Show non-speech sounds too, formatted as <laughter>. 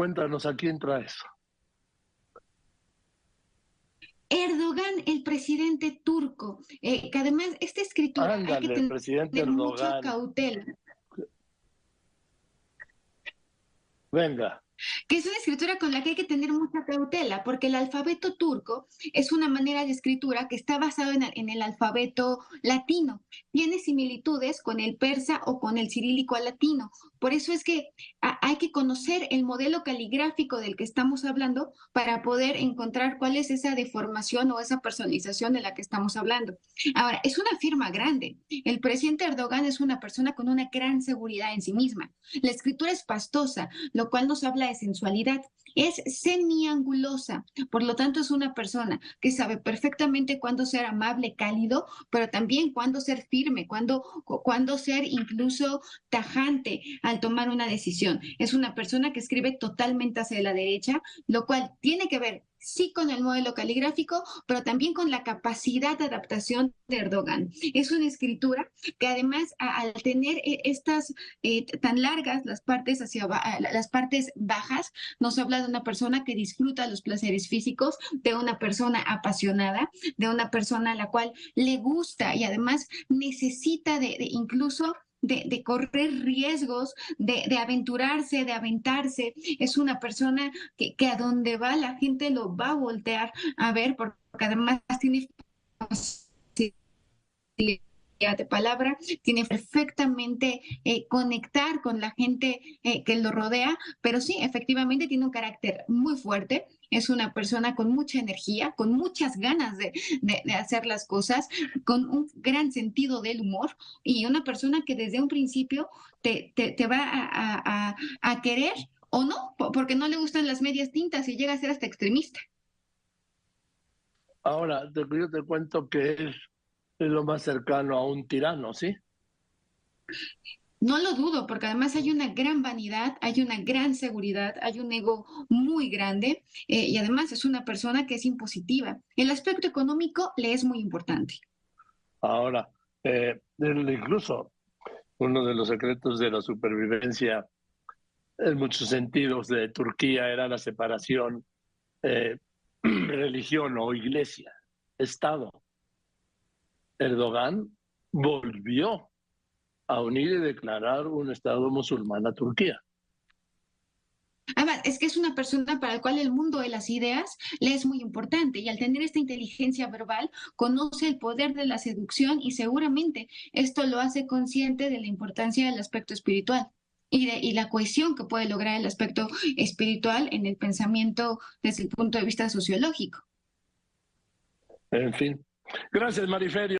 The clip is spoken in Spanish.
cuéntanos a quién traes. Erdogan, el presidente turco, eh, que además esta escritura Ándale, hay que tener presidente mucha cautela. Venga. Que es una escritura con la que hay que tener mucha cautela, porque el alfabeto turco es una manera de escritura que está basado en, el alfabeto latino. Tiene similitudes con el persa o con el cirílico latino. Por eso es que hay que conocer el modelo caligráfico del que estamos hablando para poder encontrar cuál es esa deformación o esa personalización de la que estamos hablando. Ahora, es una firma grande. El presidente Erdogan es una persona con una gran seguridad en sí misma. La escritura es pastosa, lo cual nos habla de sensualidad. Es semiangulosa, por lo tanto es una persona que sabe perfectamente cuándo ser amable, cálido, pero también cuándo ser firme, cuándo, cu- cuándo ser incluso tajante al tomar una decisión. Es una persona que escribe totalmente hacia la derecha, lo cual tiene que ver sí con el modelo caligráfico, pero también con la capacidad de adaptación de Erdogan. Es una escritura que además al tener eh, estas eh, tan largas las partes hacia las partes bajas, nos habla de una persona que disfruta los placeres físicos, de una persona apasionada, de una persona a la cual le gusta y además necesita de incluso de, de correr riesgos, de, de aventurarse, de aventarse. Es una persona que, que a donde va la gente lo va a voltear a ver porque además tiene de palabra, tiene perfectamente eh, conectar con la gente eh, que lo rodea, pero sí, efectivamente tiene un carácter muy fuerte, es una persona con mucha energía, con muchas ganas de, hacer las cosas, con un gran sentido del humor y una persona que desde un principio te, va a, a- querer o no, po- porque no le gustan las medias tintas y llega a ser hasta extremista. Ahora, yo te cuento que es, es lo más cercano a un tirano, ¿sí? No lo dudo, porque además hay una gran vanidad, hay una gran seguridad, hay un ego muy grande eh, y además es una persona que es impositiva. El aspecto económico le es muy importante. Ahora, eh, incluso uno de los secretos de la supervivencia en muchos sentidos de Turquía era la separación eh, <clears throat> religión o iglesia, Estado. Erdogan volvió a unir y declarar un Estado musulmán a Turquía. Además, es que es una persona para la cual el mundo de las ideas le es muy importante y al tener esta inteligencia verbal conoce el poder de la seducción y seguramente esto lo hace consciente de la importancia del aspecto espiritual y, de, y la cohesión que puede lograr el aspecto espiritual en el pensamiento desde el punto de vista sociológico. En fin. Gracias, Mariferio.